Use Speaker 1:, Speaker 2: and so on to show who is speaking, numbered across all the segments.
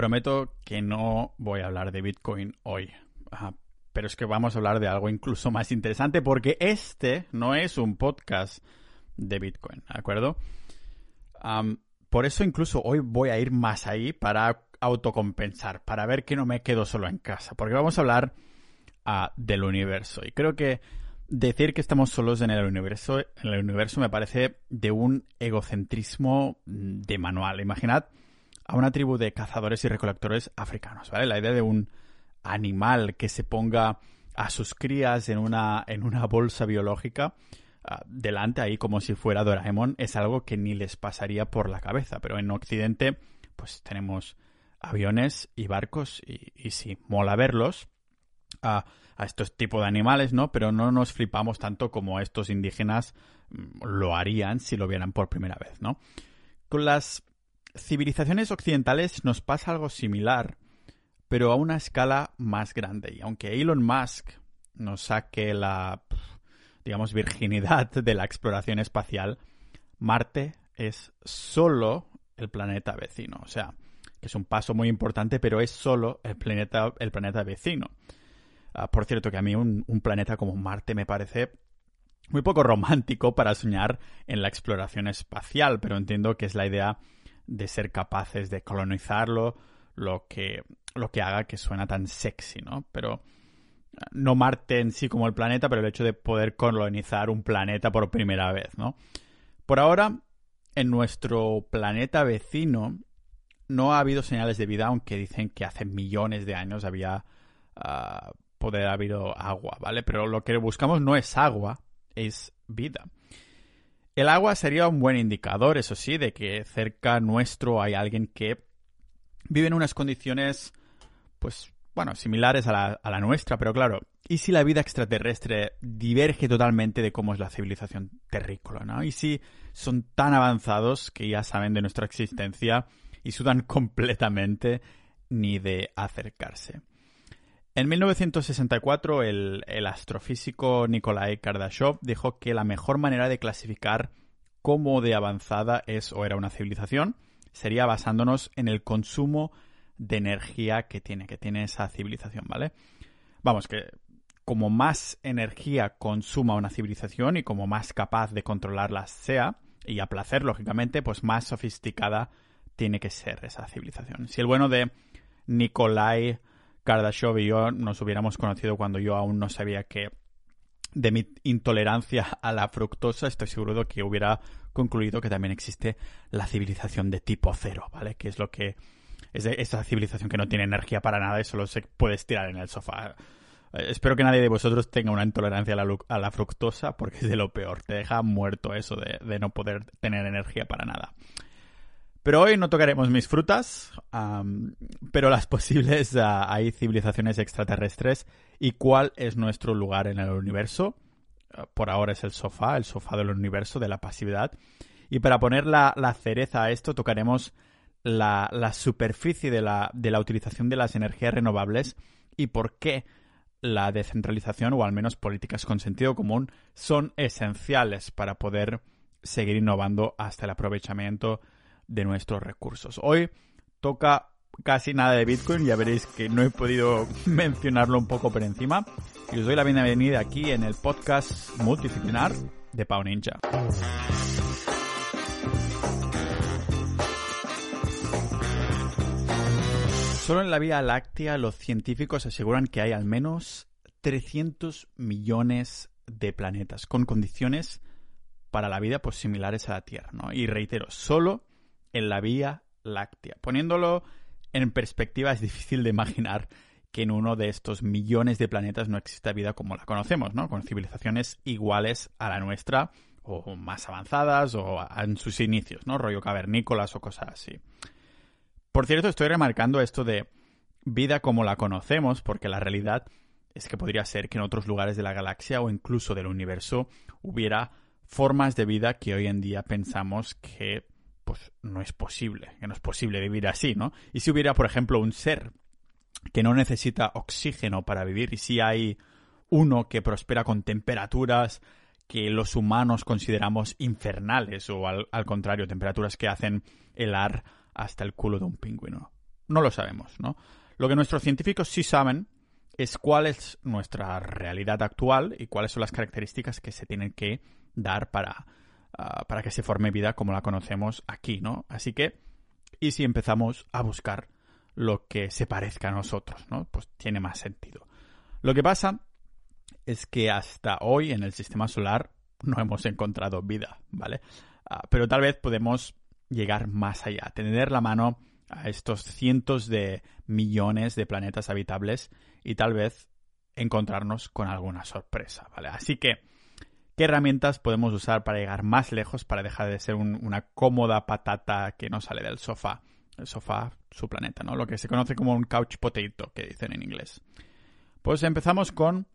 Speaker 1: Prometo que no voy a hablar de Bitcoin hoy. pero es que vamos a hablar de algo incluso más interesante porque este no es un podcast de Bitcoin, ¿de acuerdo? por eso incluso hoy voy a ir más ahí para autocompensar, para ver que no me quedo solo en casa, porque vamos a hablar ah, del universo. Y creo que decir que estamos solos en el universo, en el universo me parece de un egocentrismo de manual. Imaginad a una tribu de cazadores y recolectores africanos, ¿vale? La idea de un animal que se ponga a sus crías en una, en una bolsa biológica ah, delante ahí como si fuera Doraemon es algo que ni les pasaría por la cabeza. Pero en Occidente, pues tenemos aviones y barcos y, y sí, mola verlos. Ah, a estos tipos de animales, ¿no? Pero no nos flipamos tanto como estos indígenas mm, lo harían si lo vieran por primera vez, ¿no? Con las civilizaciones occidentales nos pasa algo similar, pero a una escala más grande. Y aunque Elon Musk nos saque la, digamos, virginidad de la exploración espacial, Marte es solo el planeta vecino. O sea, que es un paso muy importante, pero es solo el planeta, el planeta vecino. Ah, por cierto, que a mí un, planeta como Marte me parece muy poco romántico para soñar en la exploración espacial, pero entiendo que es la idea de ser capaces de colonizarlo lo que, lo que haga que suena tan sexy, ¿no? Pero ah, no Marte en sí como el planeta, pero el hecho de poder colonizar un planeta por primera vez, ¿no? Por ahora, en nuestro planeta vecino no ha habido señales de vida, aunque dicen que hace millones de años había uh, poder haber agua, ¿vale? Pero lo que buscamos no es agua, es vida. El agua sería un buen indicador, eso sí, de que cerca nuestro hay alguien que vive en unas condiciones, pues, bueno, similares a la, a la nuestra, pero claro, ¿y si la vida extraterrestre diverge totalmente de cómo es la civilización terrícola, ¿no? ¿Y si son tan avanzados que ya saben de nuestra existencia y sudan completamente ni de acercarse? En 1964, el, astrofísico Nikolai Kardashev dijo que la mejor manera de clasificar cómo de avanzada es o era una civilización sería basándonos en el consumo de energía que tiene, que tiene esa civilización, ¿vale? Vamos, que como más energía consuma una civilización y como más capaz de controlarla sea, y a placer, lógicamente, pues más sofisticada tiene que ser esa civilización. Si el bueno de Nikolai Kardashev y yo nos hubiéramos conocido cuando yo aún no sabía que de mi intolerancia a la fructosa, estoy seguro de que hubiera concluido que también existe la civilización de tipo cero, ¿vale? Que es lo que es esa civilización que no tiene energía para nada y solo se puede estirar en el sofá. Eh, espero que nadie de vosotros tenga una intolerancia a la, fructosa porque es de lo peor. Te deja muerto eso de no poder tener energía para nada. Pero hoy no tocaremos mis frutas, pero las posibles ah, hay civilizaciones extraterrestres y cuál es nuestro lugar en el universo. Ah, por ahora es el sofá, el sofá del universo, de la pasividad. Y para poner la, cereza a esto, tocaremos la, superficie de la, de la utilización de las energías renovables y por qué la descentralización, o al menos políticas con sentido común, son esenciales para poder seguir innovando hasta el aprovechamiento de nuestros recursos. Hoy toca casi nada de Bitcoin, ya veréis que no he podido mencionarlo un poco por encima. Y os doy la bienvenida aquí en el podcast multidisciplinar de Pau Ninja. Solo en la Vía Láctea los científicos aseguran que hay al menos 300 millones de planetas con condiciones para la vida pues similares a la Tierra, ¿no? Y reitero, solo en la Vía Láctea. Poniéndolo en perspectiva, es difícil de imaginar que en uno de estos millones de planetas no exista vida como la conocemos, ¿no? Con civilizaciones iguales a la nuestra, o más avanzadas, o en sus inicios, ¿no? Rollo cavernícolas o cosas así. Por cierto, estoy remarcando esto de vida como la conocemos, porque la realidad es que podría ser que en otros lugares de la galaxia o incluso del universo hubiera formas de vida que hoy en día pensamos que pues no es posible, que no es posible vivir así, ¿no? Y si hubiera, por ejemplo, un ser que no necesita oxígeno para vivir y si hay uno que prospera con temperaturas que los humanos consideramos infernales o al, contrario, temperaturas que hacen helar hasta el culo de un pingüino. no lo sabemos, ¿no? Lo que nuestros científicos sí saben es cuál es nuestra realidad actual y cuáles son las características que se tienen que dar para, ah, para que se forme vida como la conocemos aquí, ¿no? Así que, ¿y si empezamos a buscar lo que se parezca a nosotros, ¿no? Pues tiene más sentido. Lo que pasa es que hasta hoy en el sistema solar no hemos encontrado vida, ¿vale? Ah, pero tal vez podemos llegar más allá, tener la mano a estos cientos de millones de planetas habitables y tal vez encontrarnos con alguna sorpresa, ¿vale? Así que, ¿qué herramientas podemos usar para llegar más lejos, para dejar de ser una cómoda patata que no sale del sofá? El sofá, su planeta, ¿no? Lo que se conoce como un couch potato, que dicen en inglés. Pues empezamos con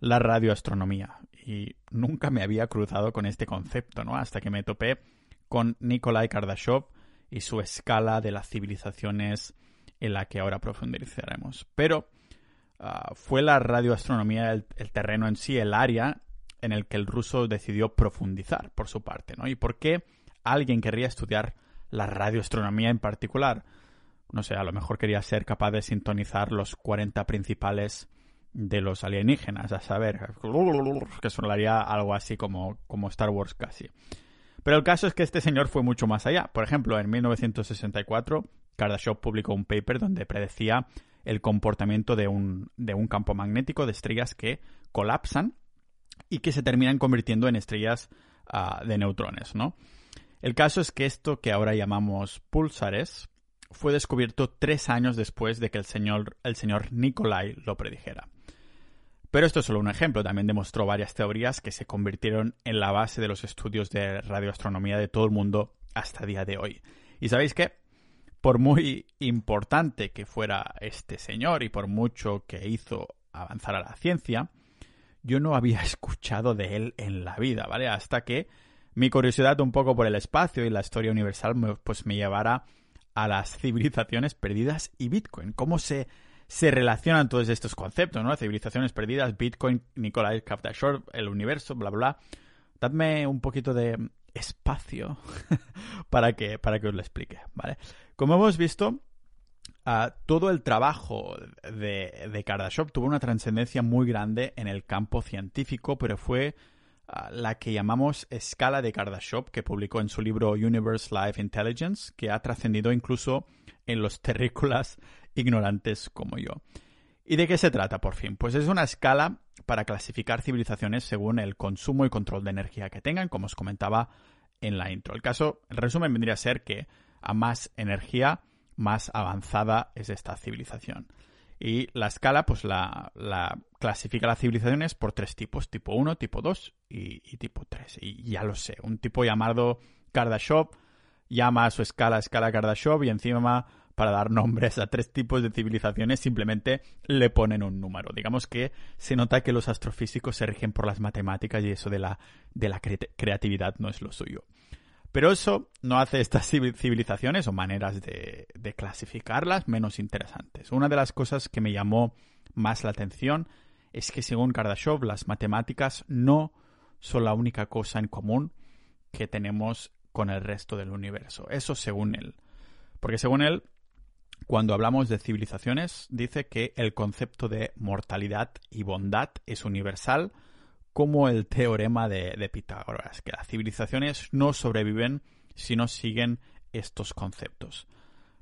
Speaker 1: la radioastronomía. Y nunca me había cruzado con este concepto, ¿no? Hasta que me topé con Nikolai Kardashev y su escala de las civilizaciones en la que ahora profundizaremos. Pero ah, fue la radioastronomía el, terreno en sí, el área en el que el ruso decidió profundizar por su parte, ¿no? ¿Y por qué alguien querría estudiar la radioastronomía en particular? No sé, a lo mejor quería ser capaz de sintonizar los 40 principales de los alienígenas, a saber, que sonaría algo así como, como Star Wars casi. Pero el caso es que este señor fue mucho más allá. Por ejemplo, en 1964, Kardashev publicó un paper donde predecía el comportamiento de un, de un campo magnético de estrellas que colapsan y que se terminan convirtiendo en estrellas ah, de neutrones, ¿no? El caso es que esto que ahora llamamos pulsares fue descubierto tres años después de que el señor, el señor Nikolai lo predijera. Pero esto es solo un ejemplo, también demostró varias teorías que se convirtieron en la base de los estudios de radioastronomía de todo el mundo hasta día de hoy. Y sabéis qué? Por muy importante que fuera este señor y por mucho que hizo avanzar a la ciencia, yo no había escuchado de él en la vida, ¿vale? Hasta que mi curiosidad un poco por el espacio y la historia universal pues me llevara a las civilizaciones perdidas y Bitcoin. ¿Cómo se se relacionan todos estos conceptos, ¿no? Civilizaciones perdidas, Bitcoin, Nikolai Kavdashor, el universo, bla, bla. Dadme un poquito de espacio para, que, para que os lo explique, ¿vale? Como hemos visto, todo el trabajo de, de tuvo una trascendencia muy grande en el campo científico, pero fue la que llamamos escala de Kardashev, que publicó en su libro Universe Life Intelligence, que ha trascendido incluso en los terrícolas ignorantes como yo. ¿Y de qué se trata, por fin? Pues es una escala para clasificar civilizaciones según el consumo y control de energía que tengan, como os comentaba en la intro. El caso, el resumen vendría a ser que a más energía, más avanzada es esta civilización. Y la escala, pues la, clasifica las civilizaciones por tres tipos, tipo 1, tipo 2 y, tipo 3. Y ya lo sé, un tipo llamado Kardashev llama a su escala escala Kardashev y encima para dar nombres a tres tipos de civilizaciones simplemente le ponen un número. Digamos que se nota que los astrofísicos se rigen por las matemáticas y eso de la, de la creatividad no es lo suyo. Pero eso no hace estas civilizaciones o maneras de, de, clasificarlas menos interesantes. Una de las cosas que me llamó más la atención es que según Kardashev las matemáticas no son la única cosa en común que tenemos con el resto del universo. Eso según él. Porque según él, cuando hablamos de civilizaciones, dice que el concepto de mortalidad y bondad es universal, como el teorema de, Pitágoras, que las civilizaciones no sobreviven si no siguen estos conceptos.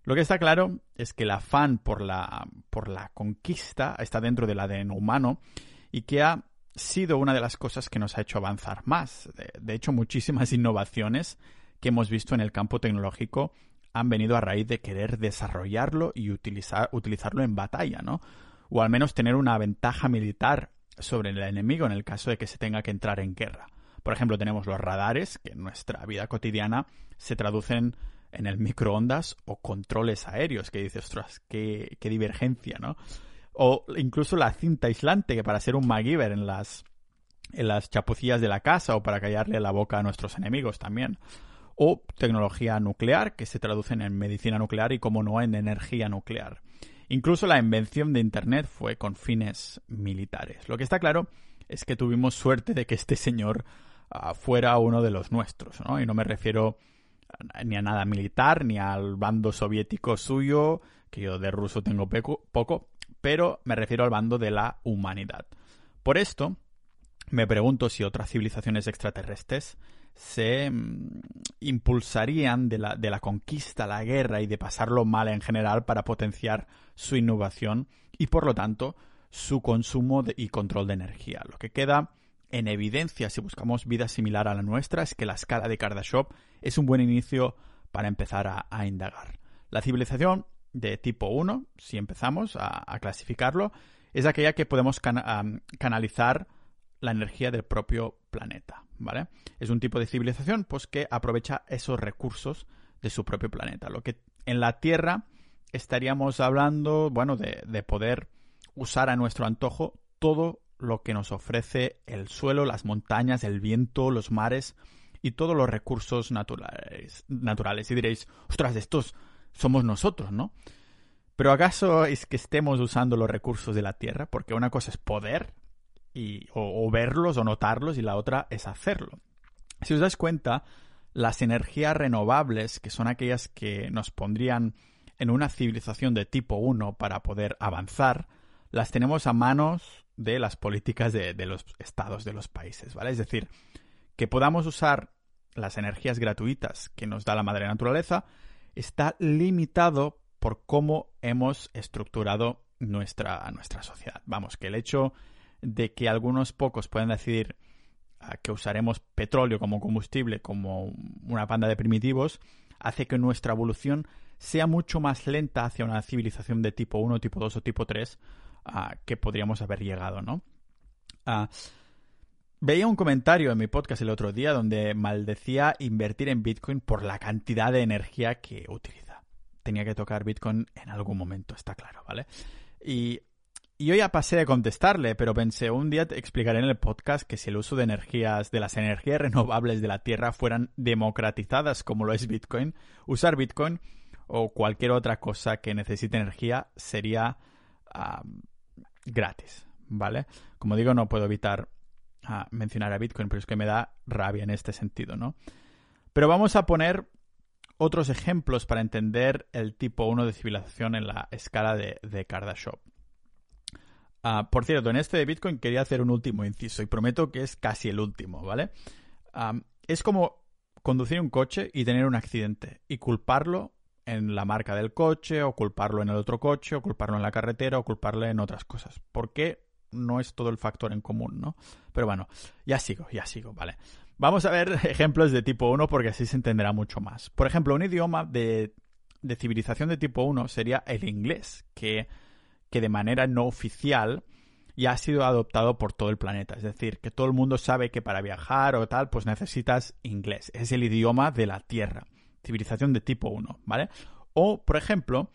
Speaker 1: Lo que está claro es que el afán por la, por la conquista está dentro del ADN humano y que ha sido una de las cosas que nos ha hecho avanzar más. de hecho, muchísimas innovaciones que hemos visto en el campo tecnológico han venido a raíz de querer desarrollarlo y utilizar, utilizarlo en batalla, ¿no? O al menos tener una ventaja militar sobre el enemigo en el caso de que se tenga que entrar en guerra. Por ejemplo, tenemos los radares, que en nuestra vida cotidiana se traducen en el microondas o controles aéreos, que dices, ostras, qué, divergencia, ¿no? O incluso la cinta aislante, que para ser un MacGyver en las, en las chapucillas de la casa o para callarle la boca a nuestros enemigos también o tecnología nuclear, que se traducen en medicina nuclear y, como no, en energía nuclear. Incluso la invención de Internet fue con fines militares. Lo que está claro es que tuvimos suerte de que este señor ah, fuera uno de los nuestros, Y no me refiero ni a nada militar, ni al bando soviético suyo, que yo de ruso tengo poco, pero me refiero al bando de la humanidad. Por esto, me pregunto si otras civilizaciones extraterrestres se mm, impulsarían de la, de la conquista, la guerra y de pasarlo mal en general para potenciar su innovación y por lo tanto su consumo y control de energía. Lo que queda en evidencia si buscamos vida similar a la nuestra es que la escala de Kardashev es un buen inicio para empezar a, indagar. La civilización de tipo 1, si empezamos a, clasificarlo, es aquella que podemos canalizar la energía del propio planeta, ¿vale? Es un tipo de civilización pues que aprovecha esos recursos de su propio planeta. Lo que en la Tierra estaríamos hablando, bueno, de, de poder usar a nuestro antojo todo lo que nos ofrece el suelo, las montañas, el viento, los mares y todos los recursos naturales. naturales. Y diréis, ostras, estos somos nosotros, ¿no? Pero ¿acaso es que estemos usando los recursos de la Tierra? Porque una cosa es poder o, verlos o notarlos y la otra es hacerlo. Si os dais cuenta, las energías renovables, que son aquellas que nos pondrían en una civilización de tipo 1 para poder avanzar, las tenemos a manos de las políticas de, de, los estados de los países, ¿vale? Es decir, que podamos usar las energías gratuitas que nos da la madre naturaleza está limitado por cómo hemos estructurado nuestra, nuestra sociedad. Vamos, que el hecho de que algunos pocos puedan decidir ah, que usaremos petróleo como combustible, como una panda de primitivos, hace que nuestra evolución sea mucho más lenta hacia una civilización de tipo 1, tipo 2 o tipo 3 ah, que podríamos haber llegado, ¿no? Ah, veía un comentario en mi podcast el otro día donde maldecía invertir en Bitcoin por la cantidad de energía que utiliza. Tenía que tocar Bitcoin en algún momento, está claro, ¿vale? Y y yo ya pasé de contestarle, pero pensé, un día explicaré en el podcast que si el uso de energías, de las energías renovables de la Tierra fueran democratizadas como lo es Bitcoin, usar Bitcoin o cualquier otra cosa que necesite energía sería gratis, ¿vale? Como digo, no puedo evitar ah, mencionar a Bitcoin, pero es que me da rabia en este sentido, ¿no? Pero vamos a poner otros ejemplos para entender el tipo 1 de civilización en la escala de, de. Ah, por cierto, en este de Bitcoin quería hacer un último inciso y prometo que es casi el último, ¿vale? es como conducir un coche y tener un accidente y culparlo en la marca del coche o culparlo en el otro coche o culparlo en la carretera o culparle en otras cosas. ¿Por qué no es todo el factor en común, no? Pero bueno, ya sigo, ya sigo, ¿vale? Vamos a ver ejemplos de tipo 1 porque así se entenderá mucho más. Por ejemplo, un idioma de, de civilización de tipo 1 sería el inglés, que que de manera no oficial ya ha sido adoptado por todo el planeta. Es decir, que todo el mundo sabe que para viajar o tal, pues necesitas inglés. Es el idioma de la Tierra. Civilización de tipo 1, ¿vale? O, por ejemplo,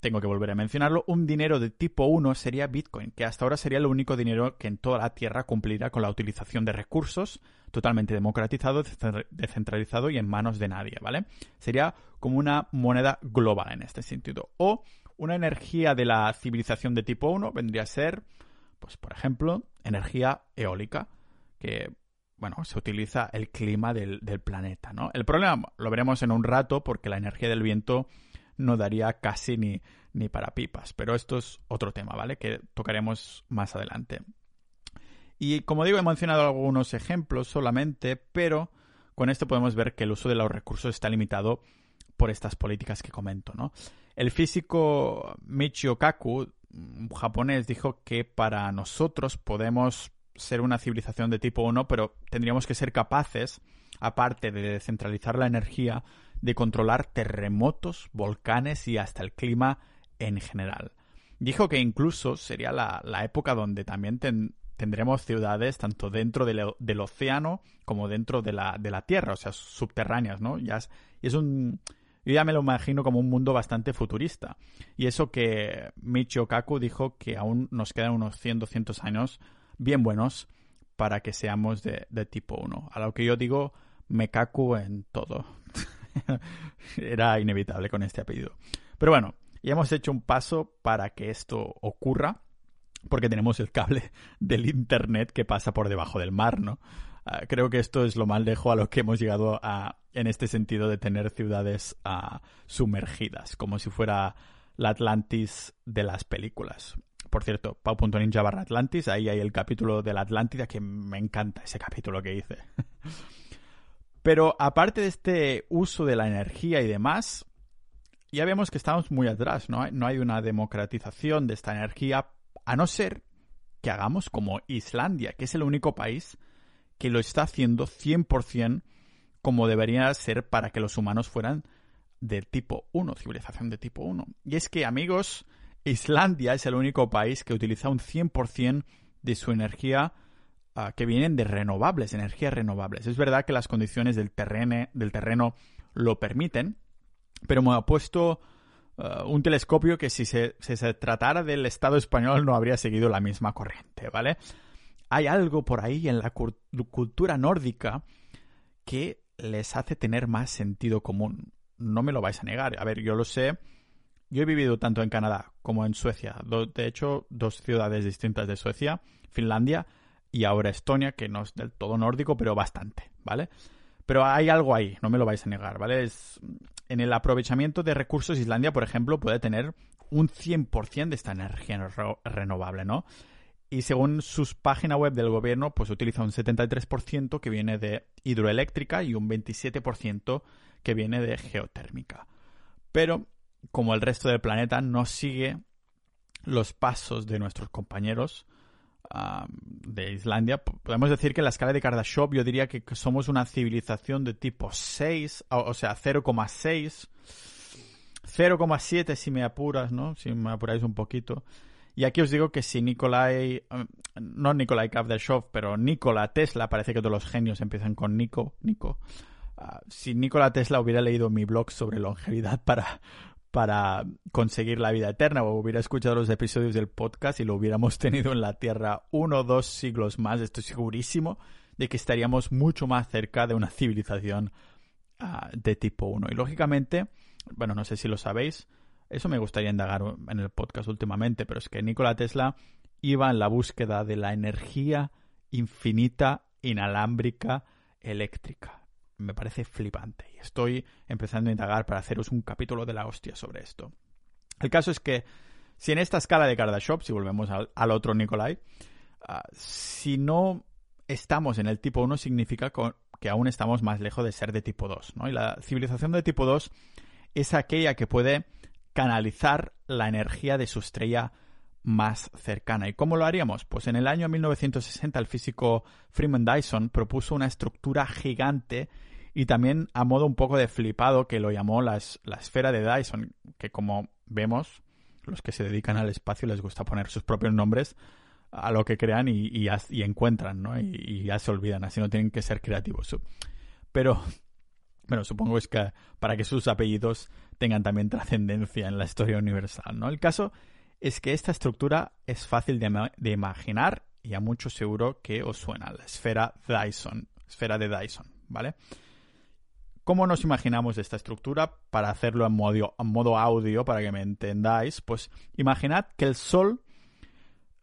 Speaker 1: tengo que volver a mencionarlo, un dinero de tipo 1 sería Bitcoin, que hasta ahora sería el único dinero que en toda la Tierra cumplirá con la utilización de recursos, totalmente democratizado, descentralizado y en manos de nadie, ¿vale? Sería como una moneda global en este sentido. O una energía de la civilización de tipo 1 vendría a ser, pues por ejemplo, energía eólica, que, bueno, se utiliza el clima del, planeta, ¿no? El problema lo veremos en un rato porque la energía del viento no daría casi ni, ni para pipas, pero esto es otro tema, ¿vale? Que tocaremos más adelante. Y como digo, he mencionado algunos ejemplos solamente, pero con esto podemos ver que el uso de los recursos está limitado por estas políticas que comento, ¿no? El físico Michio Kaku, japonés, dijo que para nosotros podemos ser una civilización de tipo 1, pero tendríamos que ser capaces, aparte de descentralizar la energía, de controlar terremotos, volcanes y hasta el clima en general. Dijo que incluso sería la, época donde también tendremos ciudades tanto dentro del, océano como dentro de la, de la tierra, o sea, subterráneas, ¿no? Ya y es un, yo ya me lo imagino como un mundo bastante futurista. Y eso que Michio Kaku dijo que aún nos quedan unos 100, 200 años bien buenos para que seamos de, tipo 1. A lo que yo digo, me cacu en todo. Era inevitable con este apellido. Pero bueno, ya hemos hecho un paso para que esto ocurra, porque tenemos el cable del Internet que pasa por debajo del mar, ¿no? Ah, creo que esto es lo más lejos a lo que hemos llegado a, en este sentido de tener ciudades ah, sumergidas, como si fuera la Atlantis de las películas. Por cierto, pau.ninja barra Atlantis, ahí hay el capítulo de la Atlántida que me encanta ese capítulo que hice. Pero aparte de este uso de la energía y demás, ya vemos que estamos muy atrás, ¿no? No hay una democratización de esta energía, a no ser que hagamos como Islandia, que es el único país que lo está haciendo 100% como debería ser para que los humanos fueran de tipo 1, civilización de tipo 1. Y es que, amigos, Islandia es el único país que utiliza un 100% de su energía uh, que vienen de renovables, energías renovables. Es verdad que las condiciones del terreno, del terreno lo permiten, pero me ha puesto uh, un telescopio que si se tratara del Estado español no habría seguido la misma corriente, ¿vale? Hay algo por ahí en la cultura nórdica que les hace tener más sentido común. No me lo vais a negar. A ver, yo lo sé. Yo he vivido tanto en Canadá como en Suecia. de hecho, dos ciudades distintas de Suecia, Finlandia y ahora Estonia, que no es del todo nórdico, pero bastante, ¿vale? Pero hay algo ahí, no me lo vais a negar, ¿vale? Es, en el aprovechamiento de recursos, Islandia, por ejemplo, puede tener un 100% de esta energía renovable, ¿no? Y según sus páginas web del gobierno, pues utiliza un 73% que viene de hidroeléctrica y un 27% que viene de geotérmica. Pero, como el resto del planeta, no sigue los pasos de nuestros compañeros de Islandia, podemos decir que en la escala de Kardashev yo diría que somos una civilización de tipo 6, o, sea, 0,6, 0,7 si me apuras, ¿no? Si me apuráis un poquito. Y aquí os digo que si Nikolai, um, no Nikolai Kardashev, pero Nikola Tesla, parece que todos los genios empiezan con Nico, Nico. Ah, si Nikola Tesla hubiera leído mi blog sobre longevidad para, para conseguir la vida eterna o hubiera escuchado los episodios del podcast y lo hubiéramos tenido en la Tierra uno o dos siglos más, estoy segurísimo de que estaríamos mucho más cerca de una civilización ah, de tipo 1. Y lógicamente, bueno, no sé si lo sabéis, eso me gustaría indagar en el podcast últimamente, pero es que Nikola Tesla iba en la búsqueda de la energía infinita, inalámbrica, eléctrica. Me parece flipante y estoy empezando a indagar para haceros un capítulo de la hostia sobre esto. El caso es que si en esta escala de Kardashev, si volvemos al, otro Nikolai, ah, si no estamos en el tipo 1 significa que aún estamos más lejos de ser de tipo 2. ¿no? Y la civilización de tipo 2 es aquella que puede canalizar la energía de su estrella más cercana. ¿Y cómo lo haríamos? Pues en el año 1960 el físico Freeman Dyson propuso una estructura gigante y también a modo un poco de flipado que lo llamó la esfera de Dyson, que como vemos, los que se dedican al espacio les gusta poner sus propios nombres a lo que crean y, encuentran, ¿no? Y, y, ya se olvidan, así no tienen que ser creativos. Pero bueno, supongo es que para que sus apellidos tengan también trascendencia en la historia universal, ¿no? El caso es que esta estructura es fácil de, imaginar y a muchos seguro que os suena, la esfera Dyson, esfera de Dyson, ¿vale? ¿Cómo nos imaginamos esta estructura? Para hacerlo en modo, en modo audio, para que me entendáis, pues imaginad que el Sol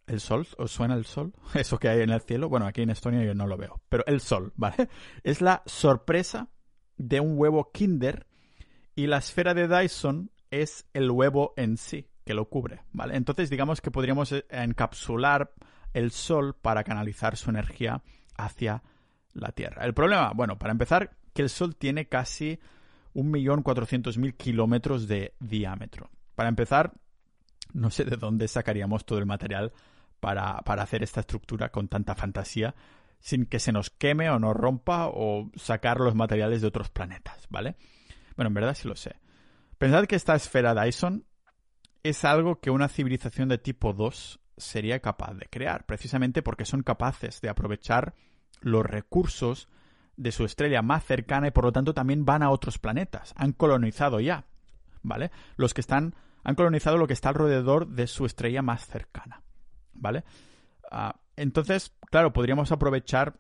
Speaker 1: ¿El sol? ¿Os suena el sol? Eso que hay en el cielo. Bueno, aquí en Estonia yo no lo veo. Pero el sol, ¿vale? Es la sorpresa de un huevo Kinder y la esfera de Dyson es el huevo en sí que lo cubre, ¿vale? Entonces digamos que podríamos eh, encapsular el Sol para canalizar su energía hacia la Tierra. El problema, bueno, para empezar, que el Sol tiene casi 1.400.000 kilómetros de diámetro. Para empezar, no sé de dónde sacaríamos todo el material para, para hacer esta estructura con tanta fantasía sin que se nos queme o nos rompa o sacar los materiales de otros planetas, ¿vale? Bueno, en verdad sí lo sé. Pensad que esta esfera Dyson es algo que una civilización de tipo 2 sería capaz de crear, precisamente porque son capaces de aprovechar los recursos de su estrella más cercana y por lo tanto también van a otros planetas. Han colonizado ya, ¿vale? Los que están han colonizado lo que está alrededor de su estrella más cercana, ¿vale? Ah, entonces, claro, podríamos aprovechar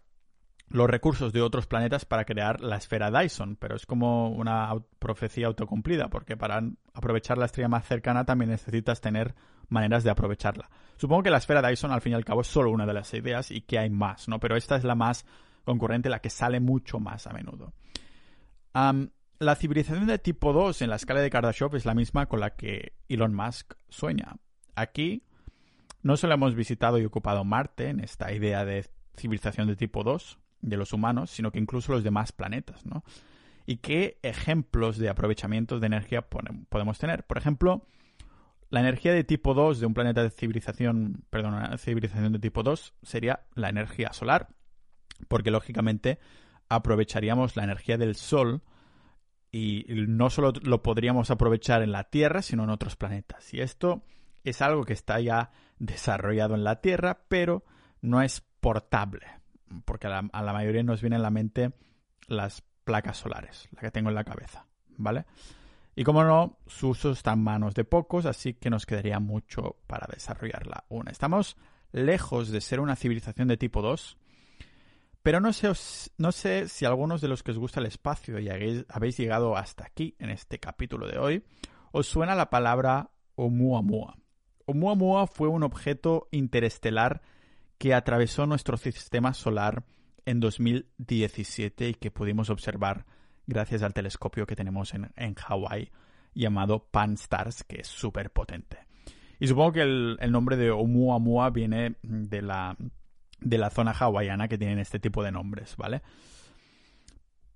Speaker 1: los recursos de otros planetas para crear la esfera Dyson, pero es como una profecía autocumplida, porque para aprovechar la estrella más cercana también necesitas tener maneras de aprovecharla. Supongo que la esfera Dyson al fin y al cabo es solo una de las ideas y que hay más, ¿no? Pero esta es la más concurrente, la que sale mucho más a menudo. la civilización de tipo 2 en la escala de Kardashev es la misma con la que Elon Musk sueña. Aquí no solo hemos visitado y ocupado Marte en esta idea de civilización de tipo 2 de los humanos, sino que incluso los demás planetas, ¿no? ¿Y qué ejemplos de aprovechamiento de energía podemos tener? Por ejemplo, la energía de tipo 2 de un planeta de civilización, perdón, una civilización de tipo 2 sería la energía solar, porque lógicamente aprovecharíamos la energía del Sol y no solo lo podríamos aprovechar en la Tierra, sino en otros planetas. Y esto es algo que está ya desarrollado en la Tierra, pero no es portable, porque a la, mayoría nos viene en la mente las placas solares, la que tengo en la cabeza, ¿vale? Y como no, su uso está en manos de pocos, así que nos quedaría mucho para desarrollarla. Una, estamos lejos de ser una civilización de tipo 2, pero no sé, no sé si algunos de los que os gusta el espacio y habéis, llegado hasta aquí en este capítulo de hoy, os suena la palabra Oumuamua. Oumuamua fue un objeto interestelar que atravesó nuestro sistema solar en 2017 y que pudimos observar gracias al telescopio que tenemos en, en Hawái llamado Pan-STARRS, que es súper potente. Y supongo que el, nombre de Oumuamua viene de la, de la zona hawaiana que tienen este tipo de nombres, ¿vale?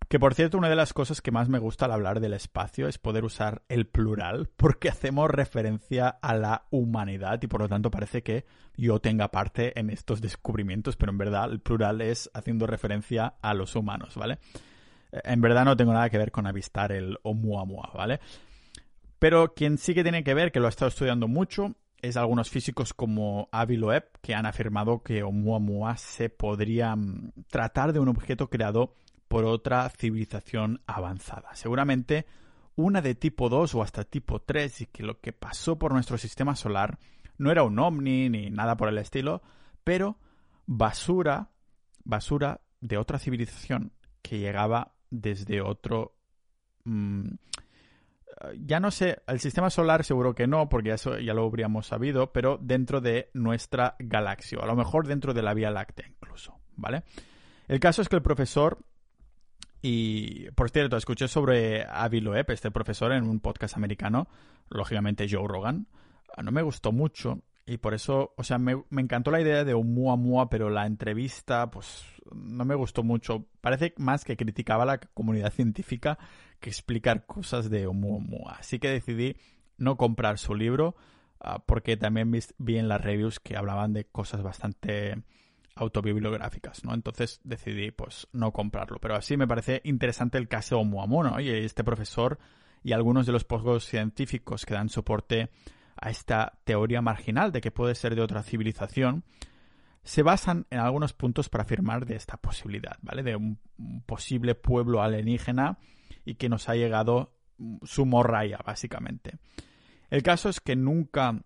Speaker 1: Que por cierto, una de las cosas que más me gusta al hablar del espacio es poder usar el plural, porque hacemos referencia a la humanidad y por lo tanto parece que yo tenga parte en estos descubrimientos, pero en verdad el plural es haciendo referencia a los humanos, ¿vale? Eh, en verdad no tengo nada que ver con avistar el Oumuamua, ¿vale? Pero quien sí que tiene que ver, que lo ha estado estudiando mucho, es algunos físicos como Avi Loeb, que han afirmado que Oumuamua se podría mm, tratar de un objeto creado por otra civilización avanzada. Seguramente una de tipo 2 o hasta tipo 3 y que lo que pasó por nuestro sistema solar no era un ovni ni nada por el estilo, pero basura, basura de otra civilización que llegaba desde otro... Mm, ya no sé, el sistema solar seguro que no, porque eso ya lo habríamos sabido, pero dentro de nuestra galaxia, a lo mejor dentro de la Vía Láctea incluso, ¿vale? El caso es que el profesor y, por cierto, escuché sobre Avi Loeb, este profesor, en un podcast americano, lógicamente Joe Rogan. Ah, no me gustó mucho y por eso, o sea, me, encantó la idea de Oumuamua, pero la entrevista, pues, no me gustó mucho. Parece más que criticaba a la comunidad científica que explicar cosas de Oumuamua. Así que decidí no comprar su libro ah, porque también vi en las reviews que hablaban de cosas bastante autobibliográficas, ¿no? Entonces decidí, pues, no comprarlo. Pero así me parece interesante el caso Oumuamua, ¿no? Y este profesor y algunos de los pocos científicos que dan soporte a esta teoría marginal de que puede ser de otra civilización, se basan en algunos puntos para afirmar de esta posibilidad, ¿vale? De un posible pueblo alienígena y que nos ha llegado su morraya, básicamente. El caso es que nunca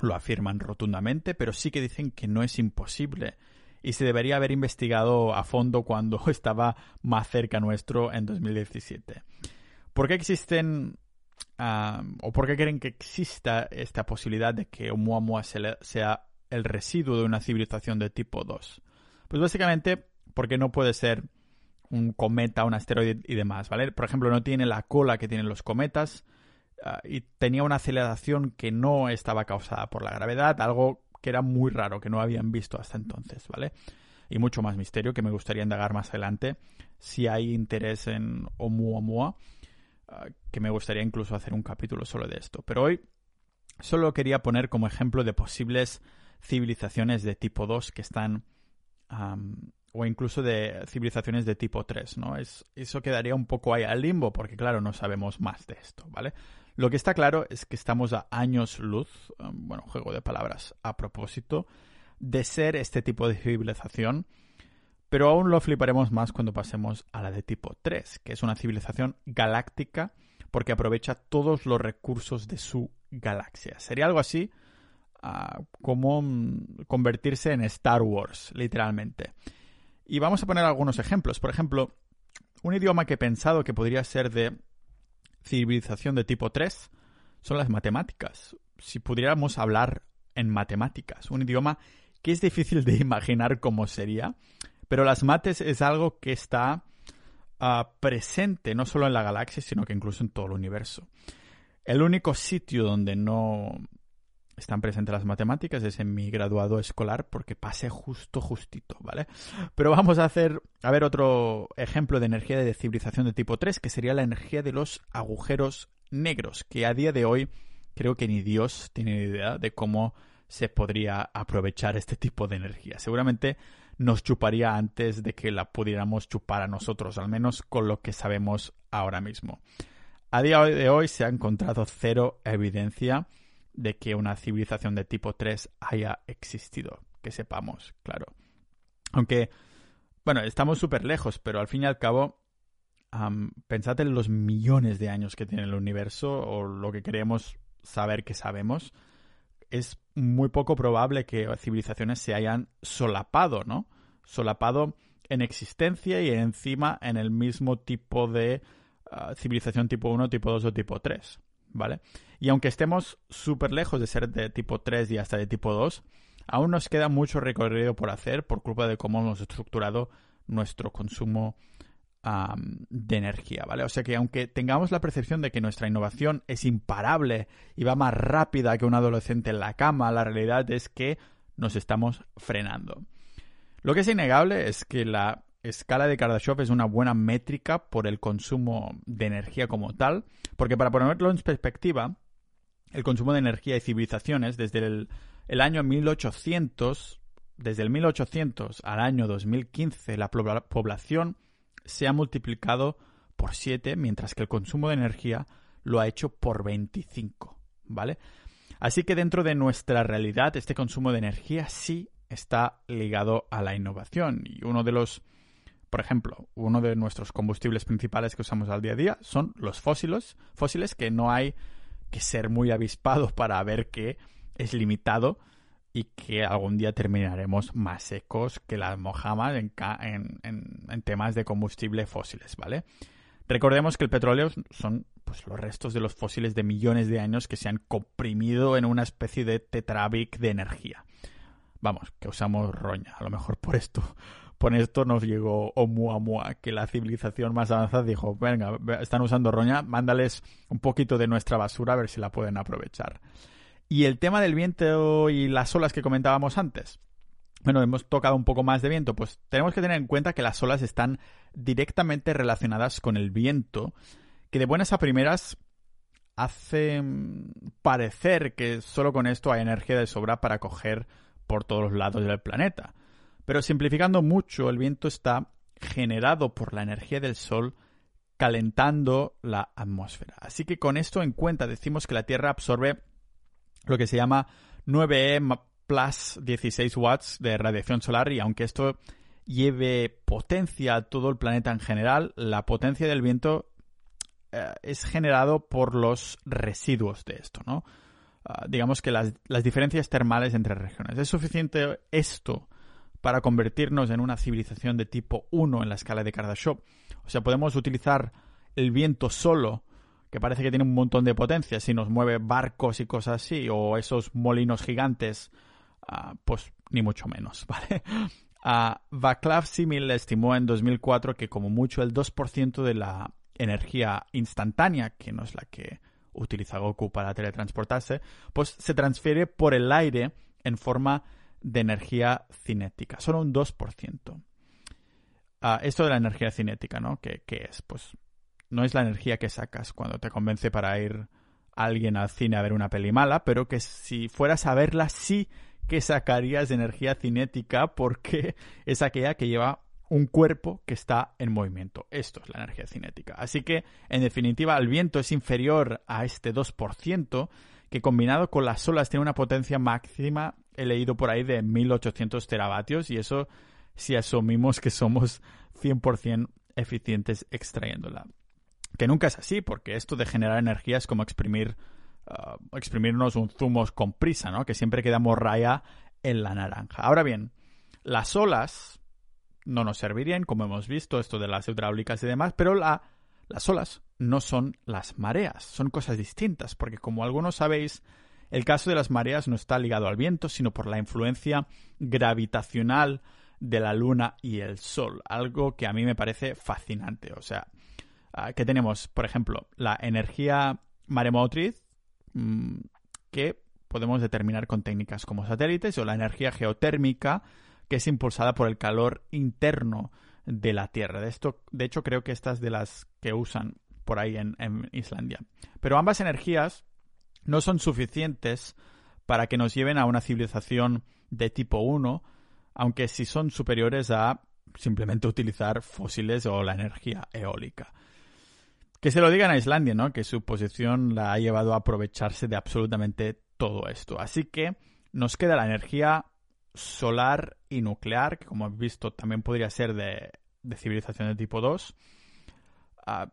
Speaker 1: lo afirman rotundamente, pero sí que dicen que no es imposible y se debería haber investigado a fondo cuando estaba más cerca nuestro en 2017. ¿Por qué existen o por qué creen que exista esta posibilidad de que Oumuamua sea el residuo de una civilización de tipo 2? Pues básicamente porque no puede ser un cometa, un asteroide y demás, ¿vale? Por ejemplo, no tiene la cola que tienen los cometas, Ah, y tenía una aceleración que no estaba causada por la gravedad, algo que era muy raro, que no habían visto hasta entonces, ¿vale? Y mucho más misterio que me gustaría indagar más adelante si hay interés en Oumuamua, ah, que me gustaría incluso hacer un capítulo solo de esto. Pero hoy solo quería poner como ejemplo de posibles civilizaciones de tipo 2 que están o incluso de civilizaciones de tipo 3, ¿no? Es, eso quedaría un poco ahí al limbo porque claro, no sabemos más de esto, ¿vale? Lo que está claro es que estamos a años luz, um, bueno, juego de palabras a propósito, de ser este tipo de civilización, pero aún lo fliparemos más cuando pasemos a la de tipo 3, que es una civilización galáctica porque aprovecha todos los recursos de su galaxia. Sería algo así uh, como mm, convertirse en Star Wars, literalmente. Y vamos a poner algunos ejemplos. Por ejemplo, un idioma que he pensado que podría ser de civilización de tipo 3 son las matemáticas. Si pudiéramos hablar en matemáticas, un idioma que es difícil de imaginar cómo sería, pero las mates es algo que está ah, presente no solo en la galaxia, sino que incluso en todo el universo. El único sitio donde no están presentes las matemáticas es en mi graduado escolar porque pasé justo justito, ¿vale? Pero vamos a hacer a ver otro ejemplo de energía de civilización de tipo 3 que sería la energía de los agujeros negros, que a día de hoy creo que ni Dios tiene idea de cómo se podría aprovechar este tipo de energía. Seguramente nos chuparía antes de que la pudiéramos chupar a nosotros, al menos con lo que sabemos ahora mismo. A día de hoy se ha encontrado cero evidencia de que una civilización de tipo 3 haya existido, que sepamos, claro. Aunque, bueno, estamos súper lejos, pero al fin y al cabo, pensad en los millones de años que tiene el universo o lo que queremos saber que sabemos. Es muy poco probable que civilizaciones se hayan solapado, ¿no? Solapado en existencia y encima en el mismo tipo de ah, civilización tipo 1, tipo 2 o tipo 3, ¿vale? Y aunque estemos súper lejos de ser de tipo 3 y hasta de tipo 2, aún nos queda mucho recorrido por hacer por culpa de cómo hemos estructurado nuestro consumo de energía, ¿vale? O sea que aunque tengamos la percepción de que nuestra innovación es imparable y va más rápida que un adolescente en la cama, la realidad es que nos estamos frenando. Lo que es innegable es que la escala de Kardashev es una buena métrica por el consumo de energía como tal, porque para ponerlo en perspectiva, el consumo de energía y civilizaciones desde el, año 1800, desde el 1800 al año 2015, la población se ha multiplicado por 7, mientras que el consumo de energía lo ha hecho por 25, ¿vale? Así que dentro de nuestra realidad, este consumo de energía sí está ligado a la innovación. Y uno de los, por ejemplo, uno de nuestros combustibles principales que usamos al día a día son los fósiles, fósiles que no hay que ser muy avispados para ver que es limitado y que algún día terminaremos más secos que las mojamas en, en, temas de combustible fósiles, ¿vale? Recordemos que el petróleo son pues, los restos de los fósiles de millones de años que se han comprimido en una especie de tetrabic de energía. Vamos, que usamos roña. A lo mejor por esto por esto nos llegó Oumuamua, que la civilización más avanzada dijo, venga, están usando roña, mándales un poquito de nuestra basura a ver si la pueden aprovechar. Y el tema del viento y las olas que comentábamos antes. Bueno, hemos tocado un poco más de viento, pues tenemos que tener en cuenta que las olas están directamente relacionadas con el viento, que de buenas a primeras hace parecer que solo con esto hay energía de sobra para coger por todos los lados del planeta. Pero simplificando mucho, el viento está generado por la energía del Sol calentando la atmósfera. Así que con esto en cuenta decimos que la Tierra absorbe lo que se llama 9E plus 16 watts de radiación solar y aunque esto lleve potencia a todo el planeta en general, la potencia del viento eh, es generado por los residuos de esto, ¿no? Ah, digamos que las, las diferencias termales entre regiones. ¿Es suficiente esto para convertirnos en una civilización de tipo 1 en la escala de Kardashev. O sea, podemos utilizar el viento solo, que parece que tiene un montón de potencia, si nos mueve barcos y cosas así, o esos molinos gigantes, ah, pues ni mucho menos, ¿vale? Uh, Vaclav Simil estimó en 2004 que como mucho el 2% de la energía instantánea, que no es la que utiliza Goku para teletransportarse, pues se transfiere por el aire en forma de energía cinética, solo un 2%. Ah, esto de la energía cinética, ¿no? ¿Qué, es? Pues no es la energía que sacas cuando te convence para ir alguien al cine a ver una peli mala, pero que si fueras a verla sí que sacarías de energía cinética porque es aquella que lleva un cuerpo que está en movimiento. Esto es la energía cinética. Así que, en definitiva, el viento es inferior a este 2%, que combinado con las olas tiene una potencia máxima he leído por ahí de 1800 teravatios y eso si asumimos que somos 100% eficientes extrayéndola. Que nunca es así, porque esto de generar energía es como exprimir, uh, exprimirnos un zumo con prisa, ¿no? Que siempre quedamos raya en la naranja. Ahora bien, las olas no nos servirían, como hemos visto, esto de las hidráulicas y demás, pero la, las olas no son las mareas, son cosas distintas, porque como algunos sabéis, el caso de las mareas no está ligado al viento, sino por la influencia gravitacional de la luna y el sol, algo que a mí me parece fascinante. O sea, ah, que tenemos, por ejemplo, la energía maremotriz, mm, que podemos determinar con técnicas como satélites, o la energía geotérmica, que es impulsada por el calor interno de la Tierra. De, esto, de hecho, creo que estas de las que usan por ahí en, Islandia. Pero ambas energías no son suficientes para que nos lleven a una civilización de tipo 1, aunque sí son superiores a simplemente utilizar fósiles o la energía eólica. Que se lo digan a Islandia, ¿no? Que su posición la ha llevado a aprovecharse de absolutamente todo esto. Así que nos queda la energía solar y nuclear, que como hemos visto también podría ser de, civilización de tipo 2. Ah,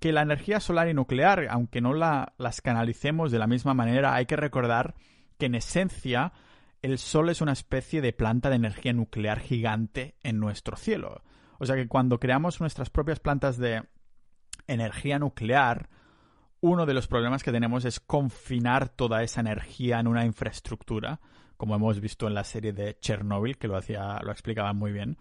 Speaker 1: que la energía solar y nuclear, aunque no la, las canalicemos de la misma manera, hay que recordar que en esencia el Sol es una especie de planta de energía nuclear gigante en nuestro cielo. O sea que cuando creamos nuestras propias plantas de energía nuclear, uno de los problemas que tenemos es confinar toda esa energía en una infraestructura, como hemos visto en la serie de Chernobyl, que lo hacía, lo explicaba muy bien.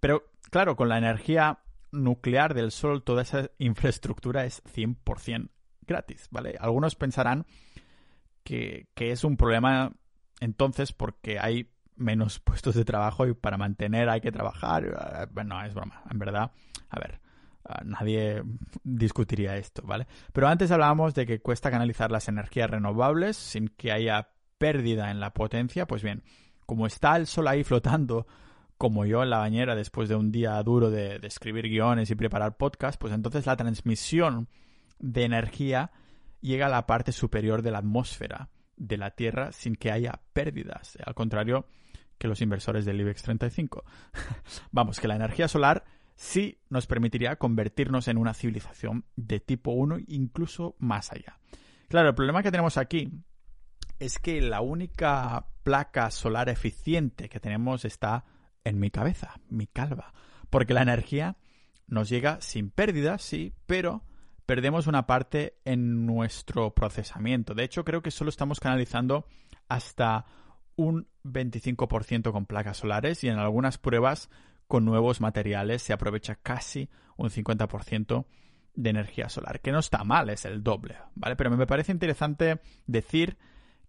Speaker 1: Pero claro, con la energía nuclear del Sol, toda esa infraestructura es 100% gratis, ¿vale? Algunos pensarán que, que es un problema entonces porque hay menos puestos de trabajo y para mantener hay que trabajar. Bueno, es broma, en verdad. A ver, nadie discutiría esto, ¿vale? Pero antes hablábamos de que cuesta canalizar las energías renovables sin que haya pérdida en la potencia. Pues bien, como está el sol ahí flotando, como yo en la bañera después de un día duro de, escribir guiones y preparar podcast, pues entonces la transmisión de energía llega a la parte superior de la atmósfera de la Tierra sin que haya pérdidas. Al contrario que los inversores del IBEX 35. Vamos, que la energía solar sí nos permitiría convertirnos en una civilización de tipo 1, incluso más allá. Claro, el problema que tenemos aquí es que la única placa solar eficiente que tenemos está en mi cabeza, mi calva, porque la energía nos llega sin pérdidas, sí, pero perdemos una parte en nuestro procesamiento. De hecho, creo que solo estamos canalizando hasta un 25% con placas solares y en algunas pruebas con nuevos materiales se aprovecha casi un 50% de energía solar, que no está mal, es el doble, ¿vale? Pero me parece interesante decir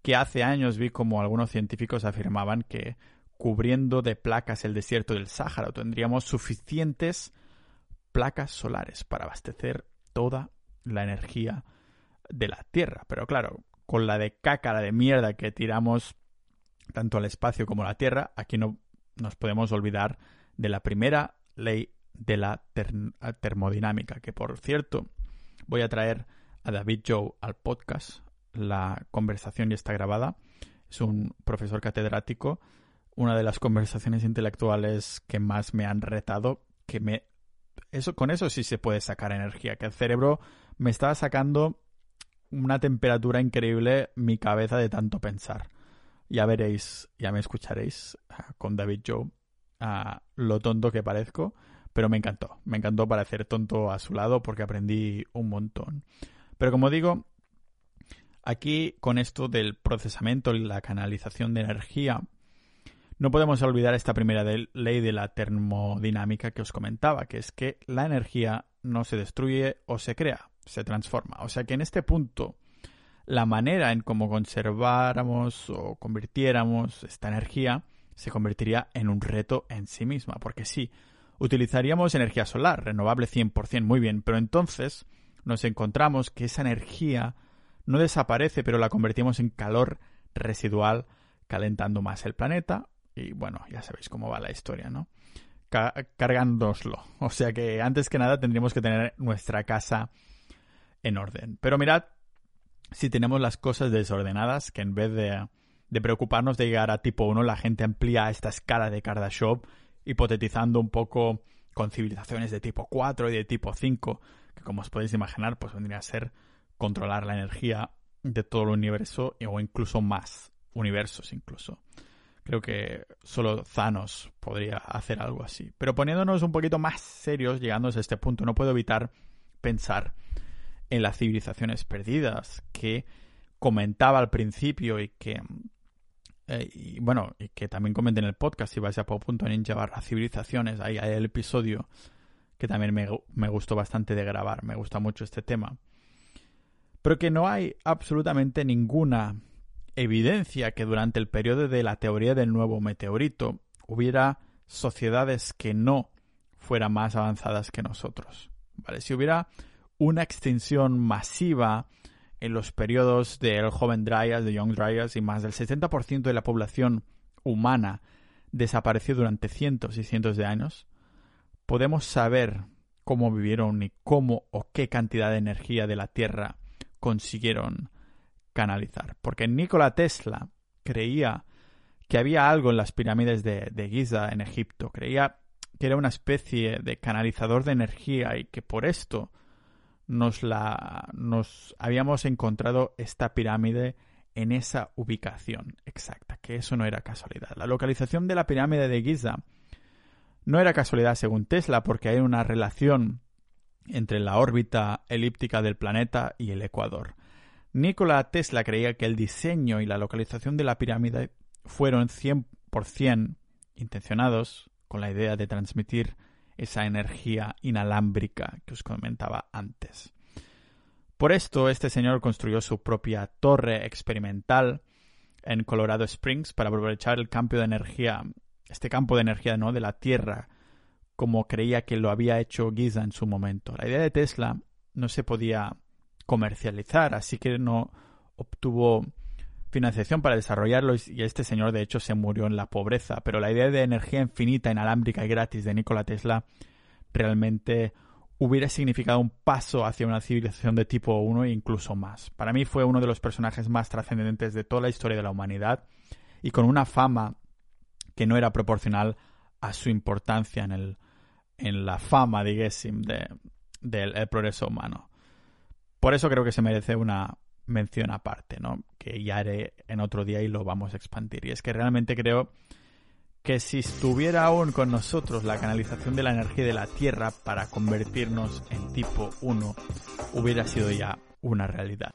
Speaker 1: que hace años vi como algunos científicos afirmaban que cubriendo de placas el desierto del Sáhara tendríamos suficientes placas solares para abastecer toda la energía de la Tierra. Pero claro, con la de cácara de mierda que tiramos tanto al espacio como a la Tierra, aquí no nos podemos olvidar de la primera ley de la termodinámica, que por cierto voy a traer a David Joe al podcast. La conversación ya está grabada. Es un profesor catedrático. Una de las conversaciones intelectuales que más me han retado, que me eso con eso sí se puede sacar energía, que el cerebro me estaba sacando una temperatura increíble mi cabeza de tanto pensar. Ya veréis, ya me escucharéis ah, con David Joe lo tonto que parezco, pero me encantó. Me encantó parecer tonto a su lado porque aprendí un montón. Pero como digo, aquí con esto del procesamiento y la canalización de energía, no podemos olvidar esta primera ley de la termodinámica que os comentaba, que es que la energía no se destruye o se crea, se transforma. O sea que en este punto, la manera en cómo conserváramos o convirtiéramos esta energía se convertiría en un reto en sí misma, porque sí, utilizaríamos energía solar, renovable 100%, muy bien, pero entonces nos encontramos que esa energía no desaparece, pero la convertimos en calor residual, calentando más el planeta, y bueno, ya sabéis cómo va la historia, ¿no? cargándoslo. O sea que antes que nada tendríamos que tener nuestra casa en orden. Pero mirad, si tenemos las cosas desordenadas, que en vez de preocuparnos de llegar a tipo 1, la gente amplía esta escala de Kardashev, hipotetizando un poco con civilizaciones de tipo 4 y de tipo 5, que como os podéis imaginar, pues vendría a ser controlar la energía de todo el universo o incluso más universos incluso. Creo que solo Thanos podría hacer algo así. Pero poniéndonos un poquito más serios, llegando a este punto, no puedo evitar pensar en las civilizaciones perdidas que comentaba al principio y que eh, y bueno, y que también comenté en el podcast, si vais a po.ninja barra civilizaciones, ahí hay el episodio que también me, me gustó bastante de grabar, me gusta mucho este tema. Pero que no hay absolutamente ninguna evidencia que durante el periodo de la teoría del nuevo meteorito hubiera sociedades que no fueran más avanzadas que nosotros. ¿Vale? Si hubiera una extinción masiva en los periodos del joven Dryas, de Young Dryas, y más del 70% de la población humana desapareció durante cientos y cientos de años, podemos saber cómo vivieron y cómo o qué cantidad de energía de la Tierra consiguieron canalizar. Porque Nikola Tesla creía que había algo en las pirámides de, de Giza en Egipto. Creía que era una especie de canalizador de energía y que por esto nos la nos habíamos encontrado esta pirámide en esa ubicación exacta, que eso no era casualidad. La localización de la pirámide de Giza no era casualidad según Tesla porque hay una relación entre la órbita elíptica del planeta y el ecuador. Nikola Tesla creía que el diseño y la localización de la pirámide fueron 100% intencionados con la idea de transmitir esa energía inalámbrica que os comentaba antes. Por esto, este señor construyó su propia torre experimental en Colorado Springs para aprovechar el campo de energía, este campo de energía ¿no? de la Tierra, como creía que lo había hecho Giza en su momento. La idea de Tesla no se podía comercializar, así que no obtuvo financiación para desarrollarlo y este señor de hecho se murió en la pobreza, pero la idea de energía infinita, inalámbrica y gratis de Nikola Tesla realmente hubiera significado un paso hacia una civilización de tipo 1 e incluso más. Para mí fue uno de los personajes más trascendentes de toda la historia de la humanidad y con una fama que no era proporcional a su importancia en, el, en la fama de Gessim del progreso humano. Por eso creo que se merece una mención aparte, ¿no? Que ya haré en otro día y lo vamos a expandir. Y es que realmente creo que si estuviera aún con nosotros la canalización de la energía de la Tierra para convertirnos en tipo 1, hubiera sido ya una realidad.